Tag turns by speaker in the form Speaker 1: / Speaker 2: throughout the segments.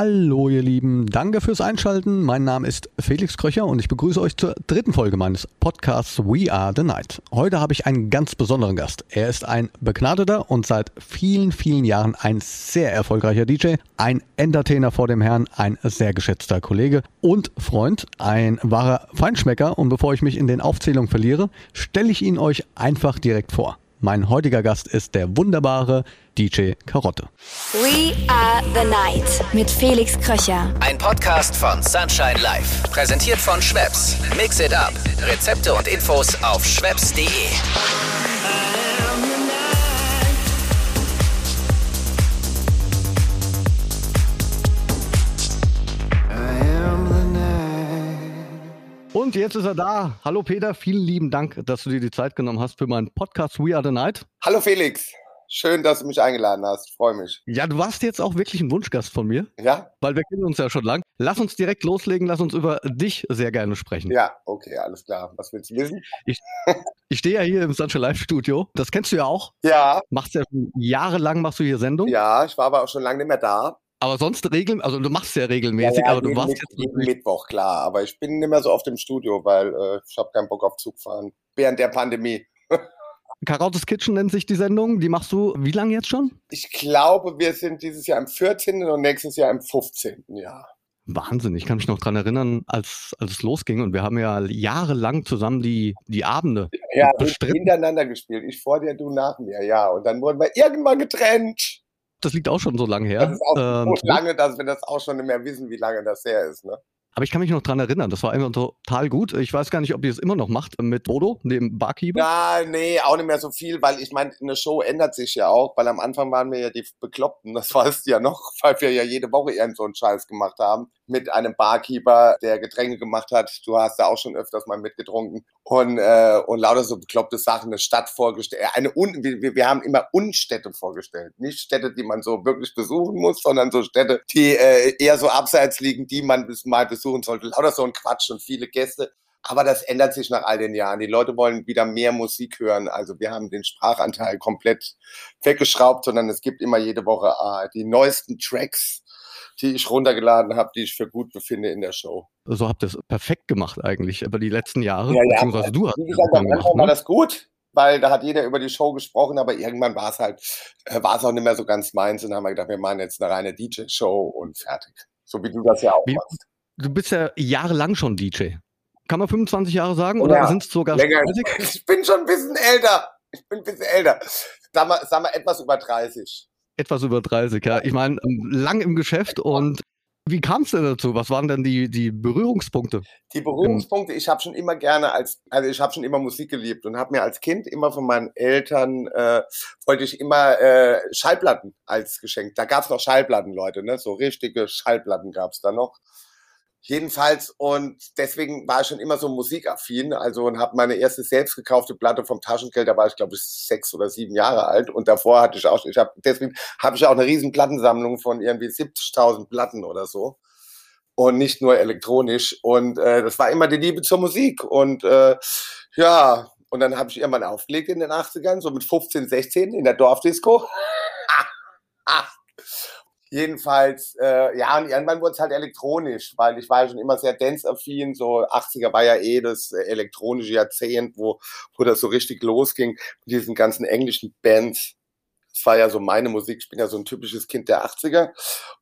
Speaker 1: Hallo ihr Lieben, danke fürs Einschalten. Mein Name ist Felix Kröcher und ich begrüße euch zur dritten Folge meines Podcasts We Are the Night. Heute habe ich einen ganz besonderen Gast. Er ist ein begnadeter und seit vielen, vielen Jahren ein sehr erfolgreicher DJ, ein Entertainer vor dem Herrn, ein sehr geschätzter Kollege und Freund, ein wahrer Feinschmecker. Und bevor ich mich in den Aufzählungen verliere, stelle ich ihn euch einfach direkt vor. Mein heutiger Gast ist der wunderbare DJ Karotte.
Speaker 2: We are the night mit Felix Kröcher.
Speaker 3: Ein Podcast von Sunshine Life. Präsentiert von Schweppes. Mix it up. Rezepte und Infos auf schweppes.de.
Speaker 1: Und jetzt ist er da. Hallo Peter, vielen lieben Dank, dass du dir die Zeit genommen hast für meinen Podcast We Are the Night.
Speaker 4: Hallo Felix. Schön, dass du mich eingeladen hast. Freue mich.
Speaker 1: Ja, du warst jetzt auch wirklich ein Wunschgast von mir.
Speaker 4: Ja?
Speaker 1: Weil wir kennen uns ja schon lang. Lass uns direkt loslegen, lass uns über dich sehr gerne sprechen.
Speaker 4: Ja, okay, alles klar. Was willst du wissen?
Speaker 1: Ich, ich stehe ja hier im Sunshine Live Studio. Das kennst du ja auch.
Speaker 4: Ja.
Speaker 1: Machst ja jahrelang machst du hier Sendung.
Speaker 4: Ja, ich war aber auch schon lange nicht mehr da.
Speaker 1: Aber sonst regeln, also du machst ja regelmäßig,
Speaker 4: ja, ja,
Speaker 1: aber du
Speaker 4: jeden,
Speaker 1: warst
Speaker 4: jetzt jeden Mittwoch, klar. Aber ich bin nicht mehr so oft im Studio, weil äh, ich habe keinen Bock auf Zugfahren. Während der Pandemie.
Speaker 1: Karottes Kitchen nennt sich die Sendung. Die machst du wie lange jetzt schon?
Speaker 4: Ich glaube, wir sind dieses Jahr im 14. und nächstes Jahr im 15. Jahr.
Speaker 1: Wahnsinn, ich kann mich noch dran erinnern, als, als es losging und wir haben ja jahrelang zusammen die, die Abende
Speaker 4: ja, hintereinander gespielt. Ich vor dir, du nach mir, ja. Und dann wurden wir irgendwann getrennt.
Speaker 1: Das liegt auch schon so lange her.
Speaker 4: Das ist auch ähm, so lange, dass wir das auch schon nicht mehr wissen, wie lange das her ist. Ne?
Speaker 1: Aber ich kann mich noch dran erinnern, das war immer total gut. Ich weiß gar nicht, ob ihr es immer noch macht mit Bodo, dem Barkeeper.
Speaker 4: Ja, nee, auch nicht mehr so viel, weil ich meine, eine Show ändert sich ja auch, weil am Anfang waren wir ja die Bekloppten, das weißt du ja noch, weil wir ja jede Woche irgend so einen Scheiß gemacht haben mit einem Barkeeper, der Getränke gemacht hat. Du hast da auch schon öfters mal mitgetrunken und, äh, und lauter so bekloppte Sachen, eine Stadt vorgestellt. Eine Un wir, wir haben immer Unstädte vorgestellt. Nicht Städte, die man so wirklich besuchen muss, sondern so Städte, die äh, eher so abseits liegen, die man mal besuchen sollte. Lauter so ein Quatsch und viele Gäste. Aber das ändert sich nach all den Jahren. Die Leute wollen wieder mehr Musik hören. Also wir haben den Sprachanteil komplett weggeschraubt, sondern es gibt immer jede Woche äh, die neuesten Tracks die ich runtergeladen habe, die ich für gut befinde in der Show.
Speaker 1: So habt ihr es perfekt gemacht eigentlich über die letzten Jahre.
Speaker 4: Ja, ja. Beziehungsweise du hast Wie gesagt, am Anfang war ne? das gut, weil da hat jeder über die Show gesprochen, aber irgendwann war es halt, äh, war es auch nicht mehr so ganz meins und dann haben wir gedacht, wir machen jetzt eine reine DJ-Show und fertig. So wie du das ja auch wie, machst.
Speaker 1: Du bist ja jahrelang schon DJ. Kann man 25 Jahre sagen oder ja, sind es sogar
Speaker 4: länger? Ich bin schon ein bisschen älter. Ich bin ein bisschen älter. Sag mal, sag mal etwas über 30
Speaker 1: etwas über 30, ja. Ich meine, ähm, lang im Geschäft und wie kam es denn dazu? Was waren denn die, die Berührungspunkte?
Speaker 4: Die Berührungspunkte, ich habe schon immer gerne als, also ich habe schon immer Musik geliebt und habe mir als Kind immer von meinen Eltern, äh, wollte ich immer äh, Schallplatten als Geschenk. Da gab es noch Schallplatten, Leute, ne? So richtige Schallplatten gab es da noch. Jedenfalls und deswegen war ich schon immer so musikaffin, also und habe meine erste selbst gekaufte Platte vom Taschengeld, da war ich glaube ich sechs oder sieben Jahre alt und davor hatte ich auch, ich habe deswegen habe ich auch eine riesen Plattensammlung von irgendwie 70.000 Platten oder so und nicht nur elektronisch und äh, das war immer die Liebe zur Musik und äh, ja und dann habe ich irgendwann aufgelegt in den 80ern, so mit 15, 16 in der Dorfdisco. Jedenfalls, äh, ja, und irgendwann wurde es halt elektronisch, weil ich war ja schon immer sehr dance-affin, so 80er war ja eh das äh, elektronische Jahrzehnt, wo, wo das so richtig losging, mit diesen ganzen englischen Bands. Das war ja so meine Musik, ich bin ja so ein typisches Kind der 80er.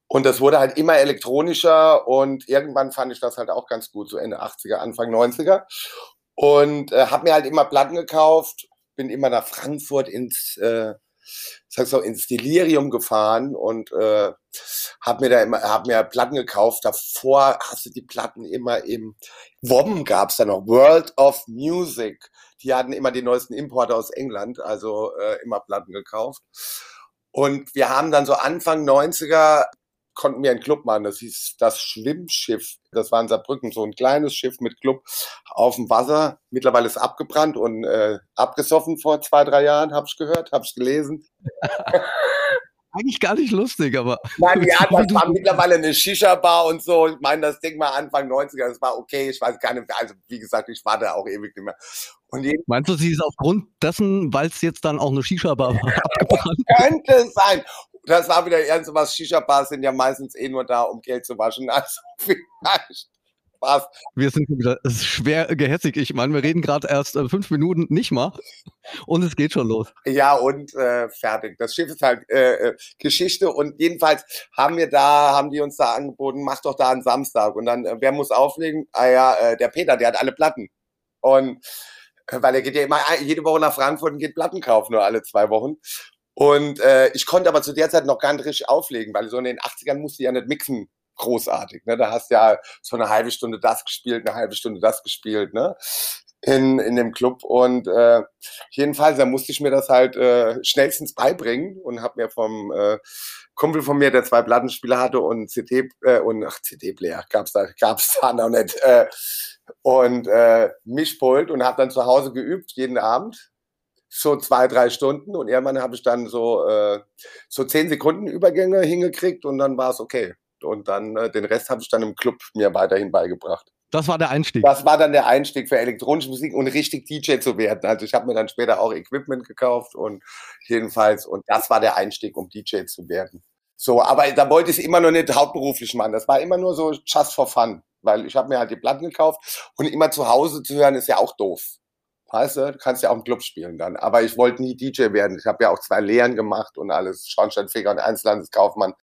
Speaker 4: Und das wurde halt immer elektronischer und irgendwann fand ich das halt auch ganz gut, so Ende 80er, Anfang 90er. Und äh, habe mir halt immer Platten gekauft, bin immer nach Frankfurt ins... Äh, sag's auch, ins Delirium gefahren und äh, hab mir da immer, hab mir Platten gekauft. Davor hast du die Platten immer im WOM gab's da noch, World of Music. Die hatten immer die neuesten Importe aus England, also äh, immer Platten gekauft. Und wir haben dann so Anfang 90er konnten wir einen Club machen. Das hieß das Schwimmschiff. Das war in Saarbrücken, so ein kleines Schiff mit Club auf dem Wasser. Mittlerweile ist abgebrannt und äh, abgesoffen vor zwei, drei Jahren, habe ich gehört, habe ich gelesen.
Speaker 1: Eigentlich gar nicht lustig, aber.
Speaker 4: Nein, ja, das war mittlerweile eine Shisha-Bar und so. Ich meine, das Ding war Anfang 90er, das war okay. Ich weiß gar nicht, also wie gesagt, ich war da auch ewig nicht mehr.
Speaker 1: Und Meinst du, sie ist aufgrund dessen, weil es jetzt dann auch eine Shisha-Bar war?
Speaker 4: Könnte sein. Das war wieder eher so was, Shisha-Bars sind ja meistens eh nur da, um Geld zu waschen. Also vielleicht
Speaker 1: Spaß. Wir sind wieder schwer gehässig. Ich meine, wir reden gerade erst äh, fünf Minuten nicht mal und es geht schon los.
Speaker 4: Ja, und äh, fertig. Das Schiff ist halt äh, äh, Geschichte und jedenfalls haben wir da, haben die uns da angeboten, mach doch da einen Samstag. Und dann, äh, wer muss auflegen? Ah ja, äh, der Peter, der hat alle Platten. Und äh, weil er geht ja immer jede Woche nach Frankfurt und geht Platten kaufen, nur alle zwei Wochen. Und äh, ich konnte aber zu der Zeit noch gar nicht richtig auflegen, weil so in den 80ern musste ich ja nicht mixen großartig. Ne? Da hast du ja so eine halbe Stunde das gespielt, eine halbe Stunde das gespielt, ne? In, in dem Club. Und äh, jedenfalls, da musste ich mir das halt äh, schnellstens beibringen und habe mir vom äh, Kumpel von mir, der zwei Plattenspieler hatte und CD äh, und ach, CD-Player gab's da, gab's da noch nicht. Äh, und äh, Mischpult und habe dann zu Hause geübt, jeden Abend so zwei, drei Stunden und irgendwann habe ich dann so, äh, so zehn Sekunden Übergänge hingekriegt und dann war es okay. Und dann äh, den Rest habe ich dann im Club mir weiterhin beigebracht.
Speaker 1: Das war der Einstieg.
Speaker 4: Das war dann der Einstieg für elektronische Musik und richtig DJ zu werden. Also ich habe mir dann später auch Equipment gekauft und jedenfalls, und das war der Einstieg, um DJ zu werden. So, aber da wollte ich es immer noch nicht hauptberuflich machen. Das war immer nur so just for fun, weil ich habe mir halt die Platten gekauft und immer zu Hause zu hören ist ja auch doof. Weißt du, kannst ja auch im Club spielen dann. Aber ich wollte nie DJ werden. Ich habe ja auch zwei Lehren gemacht und alles, Schornsteinfeger und Einzelhandelskaufmann.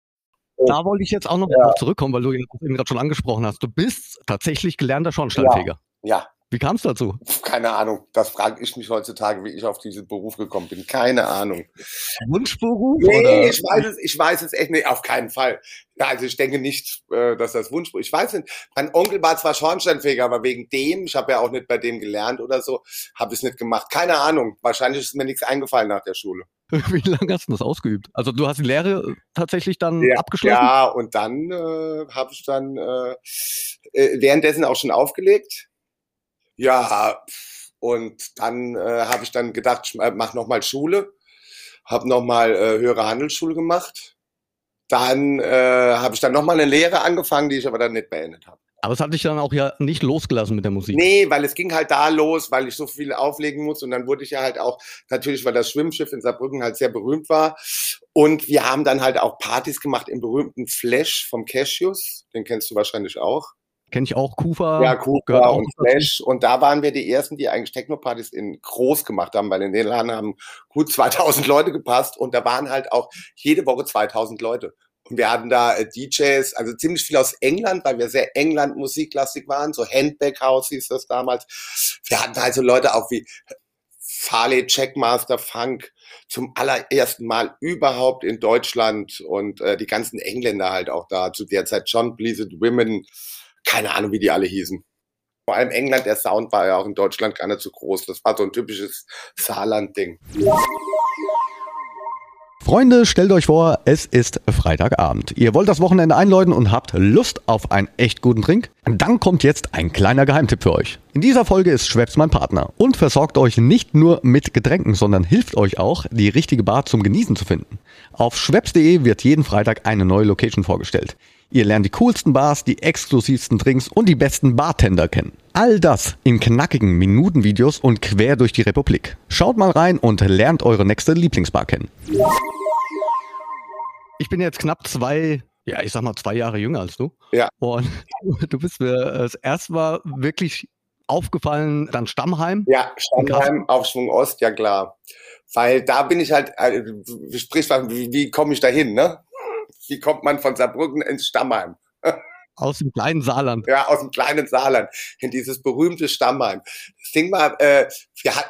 Speaker 1: Da wollte ich jetzt auch noch ja. zurückkommen, weil du ihn gerade schon angesprochen hast. Du bist tatsächlich gelernter Schornsteinfeger.
Speaker 4: Ja. ja.
Speaker 1: Wie kam es dazu?
Speaker 4: Keine Ahnung. Das frage ich mich heutzutage, wie ich auf diesen Beruf gekommen bin. Keine Ahnung.
Speaker 1: Wunschberuf?
Speaker 4: Nee, oder? ich weiß es, ich weiß es echt nicht. Auf keinen Fall. Ja, also ich denke nicht, äh, dass das Wunschberuf. Ich weiß nicht. Mein Onkel war zwar Schornsteinfeger, aber wegen dem, ich habe ja auch nicht bei dem gelernt oder so, habe ich es nicht gemacht. Keine Ahnung. Wahrscheinlich ist mir nichts eingefallen nach der Schule.
Speaker 1: Wie lange hast du das ausgeübt? Also du hast die Lehre tatsächlich dann
Speaker 4: ja,
Speaker 1: abgeschlossen?
Speaker 4: Ja, und dann äh, habe ich dann äh, äh, währenddessen auch schon aufgelegt. Ja, und dann äh, habe ich dann gedacht, ich mache nochmal Schule, habe nochmal äh, höhere Handelsschule gemacht. Dann äh, habe ich dann nochmal eine Lehre angefangen, die ich aber dann nicht beendet habe.
Speaker 1: Aber es hat dich dann auch ja nicht losgelassen mit der Musik.
Speaker 4: Nee, weil es ging halt da los, weil ich so viel auflegen muss. Und dann wurde ich ja halt auch, natürlich, weil das Schwimmschiff in Saarbrücken halt sehr berühmt war. Und wir haben dann halt auch Partys gemacht im berühmten Flash vom Cashews. Den kennst du wahrscheinlich auch.
Speaker 1: Kenne ich auch, Kufa.
Speaker 4: Ja, Kufa und Flash. Und da waren wir die Ersten, die eigentlich Techno-Partys in groß gemacht haben, weil in den Laden haben gut 2000 Leute gepasst. Und da waren halt auch jede Woche 2000 Leute. Und wir hatten da äh, DJs, also ziemlich viel aus England, weil wir sehr England-musiklastig waren. So Handbag House hieß das damals. Wir hatten also Leute auch wie Farley Checkmaster Funk zum allerersten Mal überhaupt in Deutschland und äh, die ganzen Engländer halt auch da zu der Zeit. John Blizzard Women, keine Ahnung, wie die alle hießen. Vor allem England, der Sound war ja auch in Deutschland gar nicht so groß. Das war so ein typisches Saarland-Ding.
Speaker 1: Freunde, stellt euch vor, es ist Freitagabend. Ihr wollt das Wochenende einläuten und habt Lust auf einen echt guten Drink? Dann kommt jetzt ein kleiner Geheimtipp für euch. In dieser Folge ist Schweppes mein Partner und versorgt euch nicht nur mit Getränken, sondern hilft euch auch, die richtige Bar zum Genießen zu finden. Auf schweppes.de wird jeden Freitag eine neue Location vorgestellt. Ihr lernt die coolsten Bars, die exklusivsten Drinks und die besten Bartender kennen. All das in knackigen Minutenvideos und quer durch die Republik. Schaut mal rein und lernt eure nächste Lieblingsbar kennen. Ich bin jetzt knapp zwei, ja, ich sag mal zwei Jahre jünger als du.
Speaker 4: Ja.
Speaker 1: Und du bist mir das erste Mal wirklich aufgefallen, dann Stammheim.
Speaker 4: Ja, Stammheim, Aufschwung Ost, ja klar. Weil da bin ich halt, äh, sprich, wie, wie komme ich da hin, ne? Wie kommt man von Saarbrücken ins Stammheim?
Speaker 1: Aus dem kleinen Saarland.
Speaker 4: Ja, aus dem kleinen Saarland. In dieses berühmte Stammheim. Das Ding war, äh,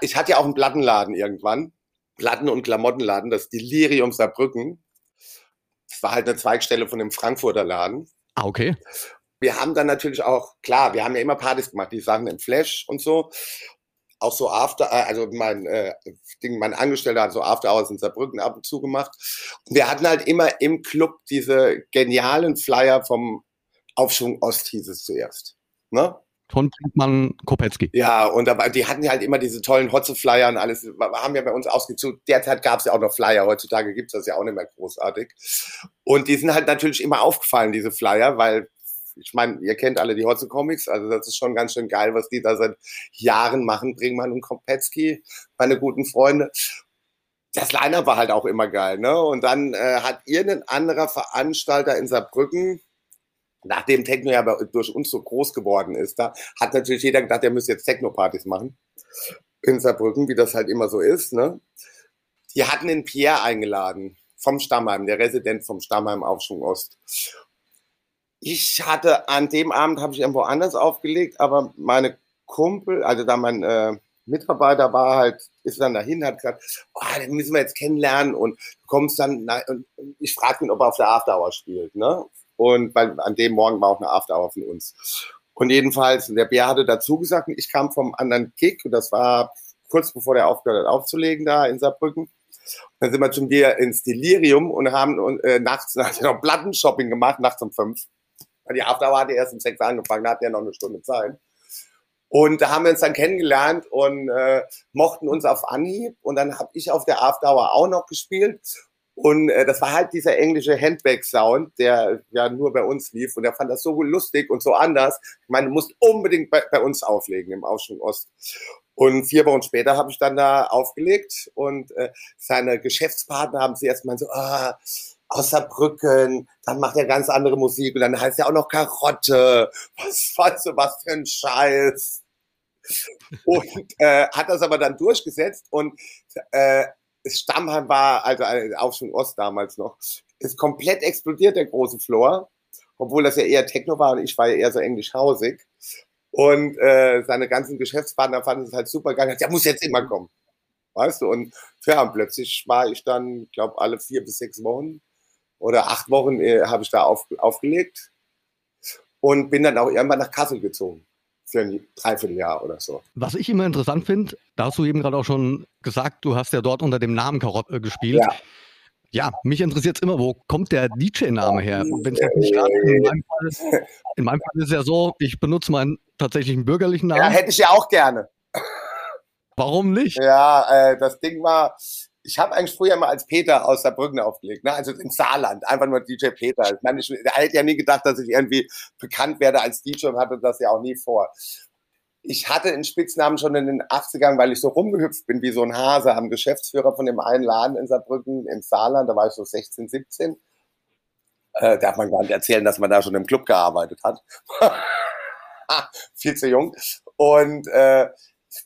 Speaker 4: ich hatte ja auch einen Plattenladen irgendwann. Platten- und Klamottenladen, das Delirium Saarbrücken. Das war halt eine Zweigstelle von dem Frankfurter Laden.
Speaker 1: Ah, okay.
Speaker 4: Wir haben dann natürlich auch, klar, wir haben ja immer Partys gemacht, die Sachen im Flash und so auch so After, äh, also mein äh, Ding, mein Angestellter hat so After Hours in Saarbrücken ab und zu gemacht. Und wir hatten halt immer im Club diese genialen Flyer vom Aufschwung Ost hieß es zuerst. Ne?
Speaker 1: Von Brinkmann Kopetzky.
Speaker 4: Ja, und aber die hatten halt immer diese tollen Hotze-Flyer und alles, haben ja bei uns ausgezogen. Derzeit gab es ja auch noch Flyer, heutzutage gibt es das ja auch nicht mehr großartig. Und die sind halt natürlich immer aufgefallen, diese Flyer, weil ich meine, ihr kennt alle die Hotze Comics, also das ist schon ganz schön geil, was die da seit Jahren machen, Bringmann und Kopetzky, meine guten Freunde. das Line-Up war halt auch immer geil, ne? Und dann äh, hat irgendein anderer Veranstalter in Saarbrücken, nachdem Techno ja durch uns so groß geworden ist, da hat natürlich jeder gedacht, der müsste jetzt Techno-Partys machen in Saarbrücken, wie das halt immer so ist, ne? Die hatten den Pierre eingeladen vom Stammheim, der Resident vom Stammheim Aufschwung Ost. Ich hatte an dem Abend habe ich irgendwo anders aufgelegt, aber meine Kumpel, also da mein äh, Mitarbeiter war halt, ist dann dahin, hat gesagt, oh, den müssen wir jetzt kennenlernen und du kommst dann, und ich fragte ihn, ob er auf der Afterhour spielt, ne? Und weil an dem Morgen war auch eine Afterhour von uns. Und jedenfalls, der Bär hatte dazu gesagt, ich kam vom anderen Kick und das war kurz bevor der aufgehört hat aufzulegen da in Saarbrücken. Dann sind wir zum Bier ins Delirium und haben äh, nachts noch Plattenshopping gemacht, nachts um fünf. Die Afterhour hatte erst um sechs angefangen, da hatten ja noch eine Stunde Zeit. Und da haben wir uns dann kennengelernt und äh, mochten uns auf Anhieb. Und dann habe ich auf der Afterhour auch noch gespielt. Und äh, das war halt dieser englische Handbag-Sound, der ja nur bei uns lief. Und er fand das so lustig und so anders. Ich meine, du musst unbedingt bei, bei uns auflegen im Aufschwung Ost. Und vier Wochen später habe ich dann da aufgelegt und äh, seine Geschäftspartner haben sie erstmal so, ah, Saarbrücken, dann macht er ganz andere Musik und dann heißt er auch noch Karotte. Was, was, was für ein Scheiß und äh, hat das aber dann durchgesetzt und äh, Stammheim war, also äh, auch schon Ost damals noch, ist komplett explodiert, der große Floor, obwohl das ja eher Techno war und ich war ja eher so englischhausig. Und äh, seine ganzen Geschäftspartner fanden es halt super geil. Der muss jetzt immer kommen. Weißt du? Und ja, und plötzlich war ich dann, glaube alle vier bis sechs Wochen oder acht Wochen äh, habe ich da auf, aufgelegt und bin dann auch irgendwann nach Kassel gezogen für ein Dreivierteljahr oder so.
Speaker 1: Was ich immer interessant finde, da hast du eben gerade auch schon gesagt, du hast ja dort unter dem Namen Karotte gespielt. Ja. Ja, mich interessiert es immer, wo kommt der DJ-Name her? Wenn es nicht gerade in meinem Fall ist. In meinem Fall ist es ja so, ich benutze meinen tatsächlichen bürgerlichen Namen. Ja,
Speaker 4: hätte ich ja auch gerne.
Speaker 1: Warum nicht?
Speaker 4: Ja, äh, das Ding war, ich habe eigentlich früher mal als Peter aus Saarbrücken aufgelegt, ne? also im Saarland, einfach nur DJ Peter. Ich meine, ich hätte ja nie gedacht, dass ich irgendwie bekannt werde als DJ und hatte das ja auch nie vor. Ich hatte einen Spitznamen schon in den 80ern, weil ich so rumgehüpft bin wie so ein Hase am Geschäftsführer von dem einen Laden in Saarbrücken im Saarland, da war ich so 16, 17. Äh, darf man gar nicht erzählen, dass man da schon im Club gearbeitet hat. Viel zu jung. Und äh,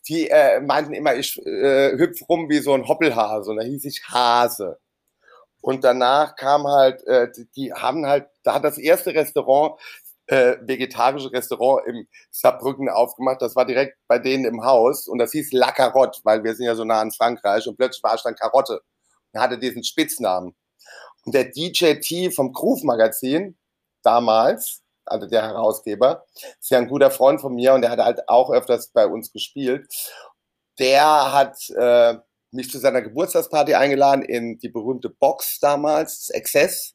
Speaker 4: die äh, meinten immer, ich äh, hüpf rum wie so ein Hoppelhase und da hieß ich Hase. Und danach kam halt, äh, die haben halt, da hat das erste Restaurant, äh, vegetarische Restaurant im Saarbrücken aufgemacht. Das war direkt bei denen im Haus und das hieß La Carotte, weil wir sind ja so nah in Frankreich und plötzlich war ich dann Karotte und hatte diesen Spitznamen. Und der DJ T vom Groove Magazin damals, also der Herausgeber, ist ja ein guter Freund von mir und der hat halt auch öfters bei uns gespielt. Der hat äh, mich zu seiner Geburtstagsparty eingeladen in die berühmte Box damals, Excess.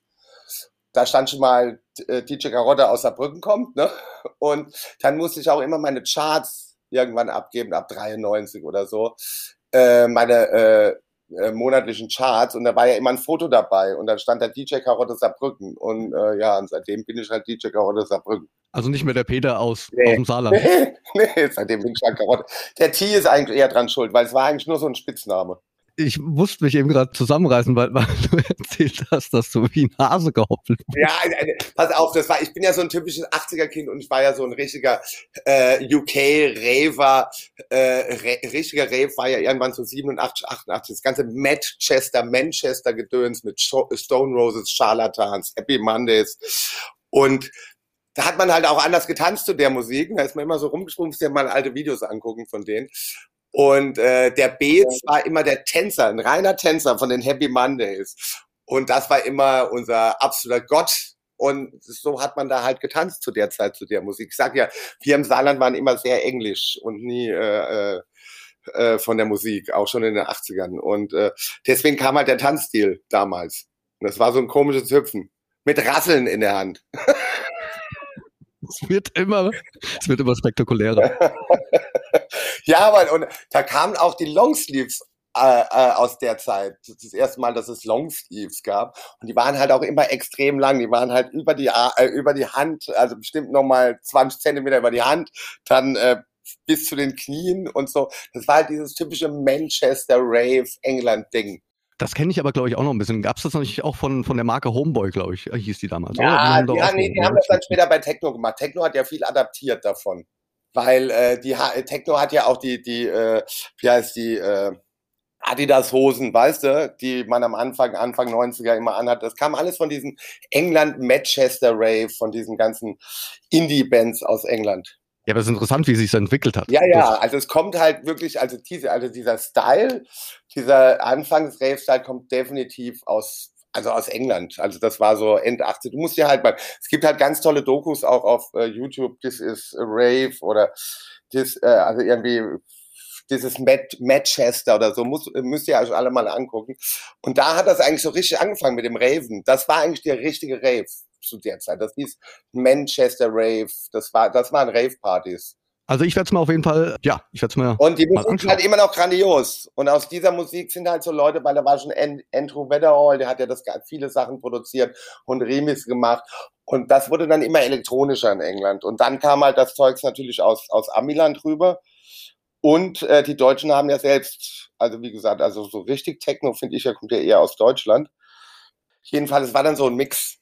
Speaker 4: Da stand schon mal äh, DJ Carotta aus Saarbrücken kommt, ne? Und dann musste ich auch immer meine Charts irgendwann abgeben, ab 93 oder so. Äh, meine äh, äh, monatlichen Charts und da war ja immer ein Foto dabei und dann stand der DJ Karotte Saarbrücken und äh, ja, und seitdem bin ich halt DJ Karotte Saarbrücken.
Speaker 1: Also nicht mehr der Peter aus, nee. aus dem Saarland.
Speaker 4: Nee, nee, seitdem bin ich halt Karotte. Der T ist eigentlich eher dran schuld, weil es war eigentlich nur so ein Spitzname
Speaker 1: ich musste mich eben gerade zusammenreißen, weil, weil, du erzählt hast, dass du wie ein Hase gehoppelt bist.
Speaker 4: Ja, pass auf, das war, ich bin ja so ein typisches 80er-Kind und ich war ja so ein richtiger äh, UK-Raver, äh, richtiger Rave war ja irgendwann so 87, 88, das ganze Manchester, Manchester-Gedöns mit Stone Roses, Charlatans, Happy Mondays und da hat man halt auch anders getanzt zu der Musik. Da ist man immer so rumgesprungen, muss ja mal alte Videos angucken von denen. Und äh, der Beats war immer der Tänzer, ein reiner Tänzer von den Happy Mondays. Und das war immer unser absoluter Gott. Und so hat man da halt getanzt zu der Zeit, zu der Musik. Ich sag ja, wir im Saarland waren immer sehr englisch und nie äh, äh, äh von der Musik, auch schon in den 80ern. Und äh, deswegen kam halt der Tanzstil damals. Und das war so ein komisches Hüpfen. Mit Rasseln in der Hand.
Speaker 1: Es wird immer, es wird immer spektakulärer.
Speaker 4: ja, aber und da kamen auch die Longsleeves äh, äh, aus der Zeit. Das erste Mal, dass es Longsleeves gab. Und die waren halt auch immer extrem lang. Die waren halt über die, äh, über die Hand, also bestimmt nochmal 20 Zentimeter über die Hand, dann äh, bis zu den Knien und so. Das war halt dieses typische Manchester Rave England Ding.
Speaker 1: Das kenne ich aber, glaube ich, auch noch ein bisschen. Gab es das natürlich auch von, von der Marke Homeboy, glaube ich, hieß die damals.
Speaker 4: Ja, die, haben, nee, die haben das dann später bei Techno gemacht. Techno hat ja viel adaptiert davon. Weil äh, die Techno hat ja auch die, die, äh, wie heißt die, äh, Adidas-Hosen, weißt du, die man am Anfang, Anfang 90er immer anhat. Das kam alles von diesem England Manchester Rave, von diesen ganzen Indie-Bands aus England.
Speaker 1: Ja, aber es ist interessant, wie sich das entwickelt hat.
Speaker 4: Ja, ja, also es kommt halt wirklich, also, diese, also dieser Style, dieser Anfangs-Rave-Style kommt definitiv aus, also aus England. Also das war so End 80. Du musst ja halt mal, es gibt halt ganz tolle Dokus auch auf äh, YouTube, This is Rave oder das, äh, also irgendwie dieses Matt, Manchester oder so, muss, müsst ihr euch alle mal angucken. Und da hat das eigentlich so richtig angefangen mit dem Raven. Das war eigentlich der richtige Rave zu der Zeit. Das hieß Manchester Rave. Das war, das waren Rave-Partys.
Speaker 1: Also ich werde es mir auf jeden Fall, ja, ich werde es mir.
Speaker 4: Und die Musik ist halt immer noch grandios. Und aus dieser Musik sind halt so Leute, weil da war schon Andrew Weatherall, der hat ja das viele Sachen produziert und Remix gemacht. Und das wurde dann immer elektronischer in England. Und dann kam halt das Zeugs natürlich aus, aus Amiland rüber. Und äh, die Deutschen haben ja selbst, also wie gesagt, also so richtig Techno finde ich ja, kommt ja eher aus Deutschland. Jedenfalls, es war dann so ein Mix.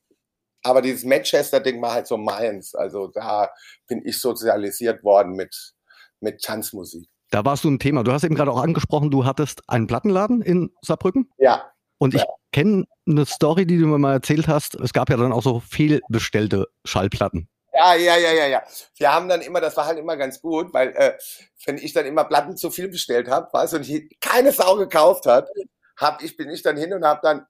Speaker 4: Aber dieses Manchester-Ding war halt so meins. Also da bin ich sozialisiert worden mit, mit Tanzmusik.
Speaker 1: Da warst du ein Thema. Du hast eben gerade auch angesprochen, du hattest einen Plattenladen in Saarbrücken.
Speaker 4: Ja.
Speaker 1: Und ich ja. kenne eine Story, die du mir mal erzählt hast. Es gab ja dann auch so fehlbestellte Schallplatten.
Speaker 4: Ja, ja, ja, ja, ja. Wir haben dann immer, das war halt immer ganz gut, weil äh, wenn ich dann immer Platten zu viel bestellt habe, weißt du, und ich keine Sau gekauft hat, hab ich bin ich dann hin und habe dann,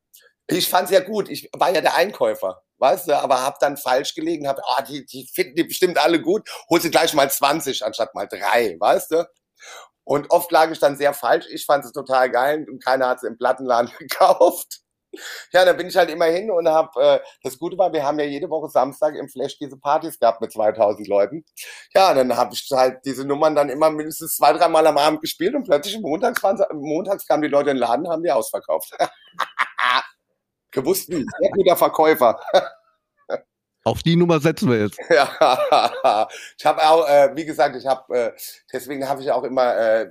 Speaker 4: ich fand's ja gut, ich war ja der Einkäufer, weißt du, aber habe dann falsch gelegen, habe, ah, die, die finden die bestimmt alle gut, hol sie gleich mal 20 anstatt mal drei, weißt du. Und oft lag ich dann sehr falsch. Ich fand es total geil und keiner hat es im Plattenladen gekauft. Ja, da bin ich halt immer hin und habe, äh, das Gute war, wir haben ja jede Woche Samstag im Flash diese Partys gehabt mit 2000 Leuten. Ja, dann habe ich halt diese Nummern dann immer mindestens zwei, dreimal am Abend gespielt und plötzlich montags, waren, montags kamen die Leute in den Laden, haben die ausverkauft. Gewusst wie, sehr guter Verkäufer.
Speaker 1: Auf die Nummer setzen wir jetzt.
Speaker 4: Ja, ich habe auch, äh, wie gesagt, ich habe, äh, deswegen habe ich auch immer äh,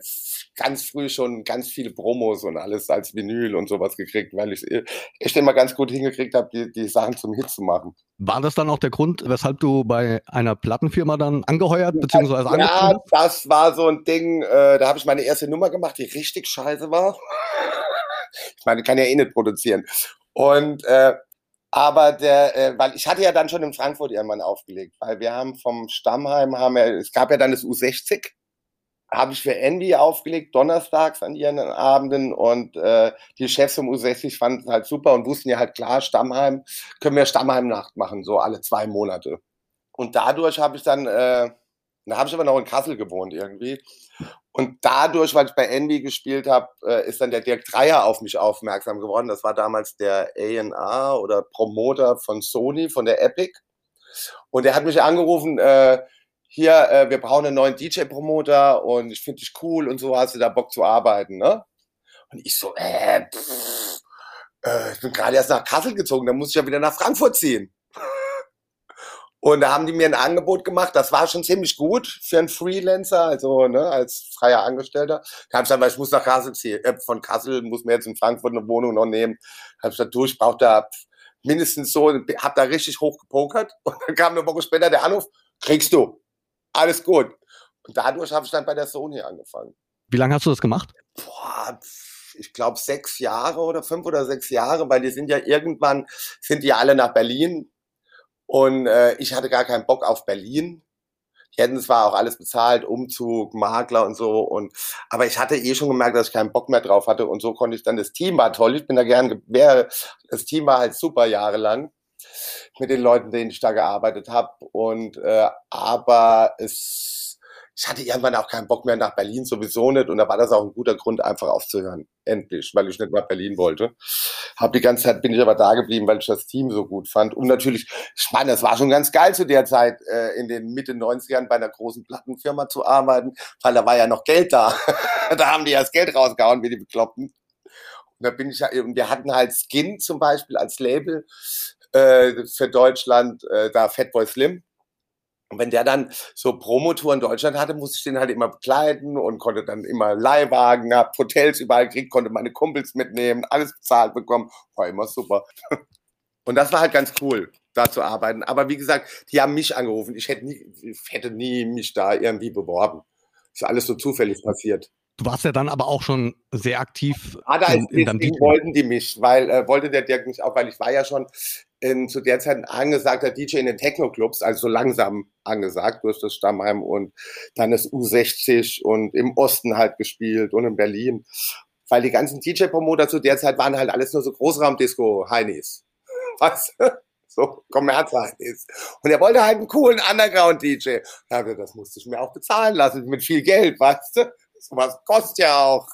Speaker 4: ganz früh schon ganz viele Promos und alles als Vinyl und sowas gekriegt, weil ich äh, echt immer ganz gut hingekriegt habe, die, die Sachen zum Hit zu machen.
Speaker 1: War das dann auch der Grund, weshalb du bei einer Plattenfirma dann angeheuert bzw. Ja,
Speaker 4: Ja, das war so ein Ding, äh, da habe ich meine erste Nummer gemacht, die richtig scheiße war. ich meine, kann ja eh nicht produzieren. Und äh, aber der, äh, weil ich hatte ja dann schon in Frankfurt irgendwann aufgelegt, weil wir haben vom Stammheim, haben wir, es gab ja dann das U60, habe ich für Envy aufgelegt, donnerstags an ihren Abenden und äh, die Chefs vom U60 fanden es halt super und wussten ja halt klar, Stammheim, können wir Stammheim-Nacht machen, so alle zwei Monate. Und dadurch habe ich dann, äh, da habe ich aber noch in Kassel gewohnt irgendwie. Und dadurch, weil ich bei Envy gespielt habe, äh, ist dann der Dirk Dreier auf mich aufmerksam geworden. Das war damals der A&R oder Promoter von Sony, von der Epic. Und er hat mich angerufen, äh, hier, äh, wir brauchen einen neuen DJ-Promoter und ich finde dich cool und so, hast du da Bock zu arbeiten, ne? Und ich so, äh, pff, äh ich bin gerade erst nach Kassel gezogen, dann muss ich ja wieder nach Frankfurt ziehen. Und da haben die mir ein Angebot gemacht, das war schon ziemlich gut für einen Freelancer, also ne, als freier Angestellter. Da habe ich gesagt, weil ich muss nach Kassel ziehen, äh, von Kassel muss mir jetzt in Frankfurt eine Wohnung noch nehmen. Da habe ich gesagt, du, ich brauche da mindestens so, hab da richtig hoch gepokert. Und dann kam eine Woche später der Anruf, kriegst du. Alles gut. Und dadurch habe ich dann bei der Sony angefangen.
Speaker 1: Wie lange hast du das gemacht?
Speaker 4: Boah, ich glaube sechs Jahre oder fünf oder sechs Jahre, weil die sind ja irgendwann, sind die alle nach Berlin und äh, ich hatte gar keinen Bock auf Berlin. Die hätten zwar auch alles bezahlt, Umzug, Makler und so. Und aber ich hatte eh schon gemerkt, dass ich keinen Bock mehr drauf hatte. Und so konnte ich dann, das Team war toll, ich bin da gern, wäre, das Team war halt super jahrelang mit den Leuten, denen ich da gearbeitet habe. Und äh, aber es ich hatte irgendwann auch keinen Bock mehr nach Berlin, sowieso nicht. Und da war das auch ein guter Grund, einfach aufzuhören. Endlich, weil ich nicht nach Berlin wollte. Hab die ganze Zeit bin ich aber da geblieben, weil ich das Team so gut fand. Und natürlich, ich meine, das war schon ganz geil zu der Zeit, äh, in den Mitte 90ern bei einer großen Plattenfirma zu arbeiten, weil da war ja noch Geld da. da haben die ja das Geld rausgehauen, wie die Bekloppten. Und da bin ich ja, und wir hatten halt Skin zum Beispiel als Label äh, für Deutschland, äh, da Fatboy Slim Und wenn der dann so Promotour in Deutschland hatte, musste ich den halt immer begleiten und konnte dann immer Leihwagen, hab Hotels überall gekriegt, konnte meine Kumpels mitnehmen, alles bezahlt bekommen. War immer super. Und das war halt ganz cool, da zu arbeiten. Aber wie gesagt, die haben mich angerufen. Ich hätte nie, ich hätte nie mich da irgendwie beworben. Ist alles so zufällig passiert.
Speaker 1: Du warst ja dann aber auch schon sehr aktiv.
Speaker 4: Ah, da in, in wollten die mich, weil äh, wollte der Dirk mich auch, weil ich war ja schon in, zu der Zeit ein angesagter DJ in den Techno-Clubs, also so langsam angesagt durch das Stammheim und dann ist U60 und im Osten halt gespielt und in Berlin. Weil die ganzen DJ-Promoter zu der Zeit waren halt alles nur so Großraumdisco-Heinis. Was? so Kommerz-Heinis. Und er wollte halt einen coolen Underground-DJ. Ja, das musste ich mir auch bezahlen lassen mit viel Geld, weißt du? Sowas kostet ja auch.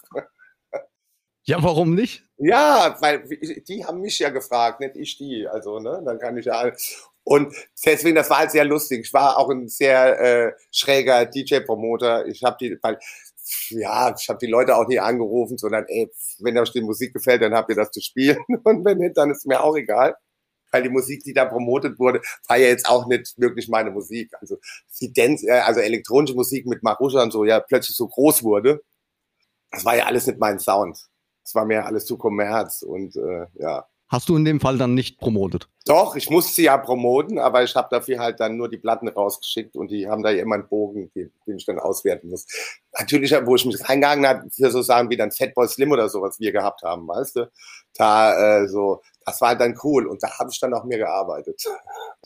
Speaker 1: Ja, warum nicht?
Speaker 4: Ja, weil die haben mich ja gefragt, nicht ich die. Also, ne, dann kann ich ja. Und deswegen, das war halt sehr lustig. Ich war auch ein sehr äh, schräger DJ-Promoter. Ich habe die, weil, ja, ich habe die Leute auch nie angerufen, sondern, ey, wenn euch die Musik gefällt, dann habt ihr das zu spielen. Und wenn nicht, dann ist mir auch egal. Weil die Musik, die da promotet wurde, war ja jetzt auch nicht wirklich meine Musik. Also, die Dance, äh, also elektronische Musik mit Marusha und so ja plötzlich so groß wurde. Das war ja alles nicht mein Sound es war mir alles zu Kommerz und äh, ja.
Speaker 1: Hast du in dem Fall dann nicht promotet?
Speaker 4: Doch, ich musste sie ja promoten, aber ich habe dafür halt dann nur die Platten rausgeschickt und die haben da immer einen Bogen, den, ich dann auswerten muss. Natürlich, wo ich mich reingegangen habe, für so Sachen wie dann Fatboy Slim oder so, was wir gehabt haben, weißt du? Da äh, so, das war halt dann cool und da habe ich dann auch mir gearbeitet.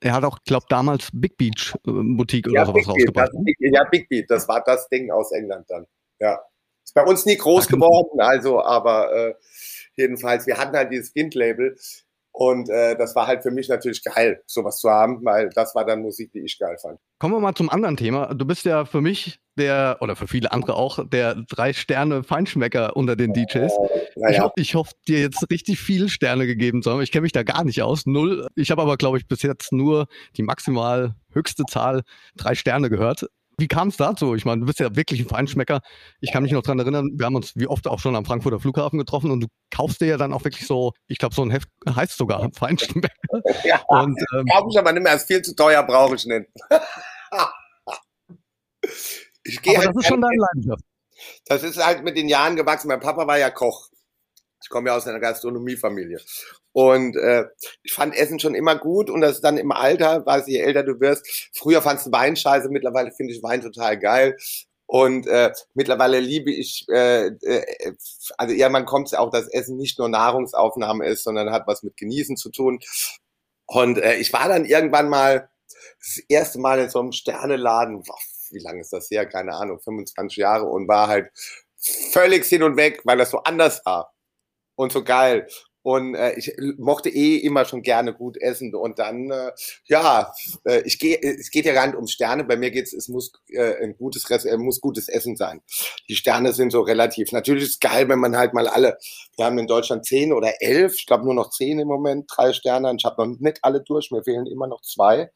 Speaker 1: Er hat auch, glaube damals Big Beach äh, Boutique oder ja, sowas Big rausgebracht.
Speaker 4: Beat, das, ja, Big Beat, das war das Ding aus England dann. Ja. Ist bei uns nie groß geworden, also, aber äh, jedenfalls, wir hatten halt dieses Kind-Label und äh, das war halt für mich natürlich geil, sowas zu haben, weil das war dann Musik, die ich geil fand.
Speaker 1: Kommen wir mal zum anderen Thema. Du bist ja für mich der, oder für viele andere auch, der drei Sterne Feinschmecker unter den DJs. Äh, ich hoffe, ich hoffe, dir jetzt richtig viele Sterne gegeben zu haben. Ich kenne mich da gar nicht aus. Null. Ich habe aber, glaube ich, bis jetzt nur die maximal höchste Zahl drei Sterne gehört. Wie kam es dazu? Ich meine, du bist ja wirklich ein Feinschmecker. Ich kann mich noch daran erinnern, wir haben uns wie oft auch schon am Frankfurter Flughafen getroffen und du kaufst dir ja dann auch wirklich so, ich glaube, so ein Heft heißt sogar Feinschmecker.
Speaker 4: Ja, und, ähm, kauf ich aber nicht mehr, ist viel zu teuer, brauche ich nicht.
Speaker 1: ich gehe halt das ist schon deine Leidenschaft.
Speaker 4: Das ist halt mit den Jahren gewachsen. Mein Papa war ja Koch. Ich komme ja aus einer Gastronomiefamilie. Und äh, ich fand Essen schon immer gut und das ist dann im Alter, weiß je älter du wirst. Früher fandst du Wein scheiße, mittlerweile finde ich Wein total geil. Und äh, mittlerweile liebe ich, äh, äh, also irgendwann kommt es auch, dass Essen nicht nur Nahrungsaufnahme ist, sondern hat was mit Genießen zu tun. Und äh, ich war dann irgendwann mal das erste Mal in so einem Sterneladen, boah, wie lange ist das her? Keine Ahnung, 25 Jahre und war halt völlig hin und weg, weil das so anders war und so geil. Und äh, ich mochte eh immer schon gerne gut essen. Und dann, äh, ja, äh, ich gehe, es geht ja gar nicht um Sterne. Bei mir geht's, es muss äh, ein gutes, äh, muss gutes Essen sein. Die Sterne sind so relativ. Natürlich ist es geil, wenn man halt mal alle. Wir haben in Deutschland zehn oder elf, ich glaube nur noch zehn im Moment, drei Sterne. Ich habe noch nicht alle durch. Mir fehlen immer noch zwei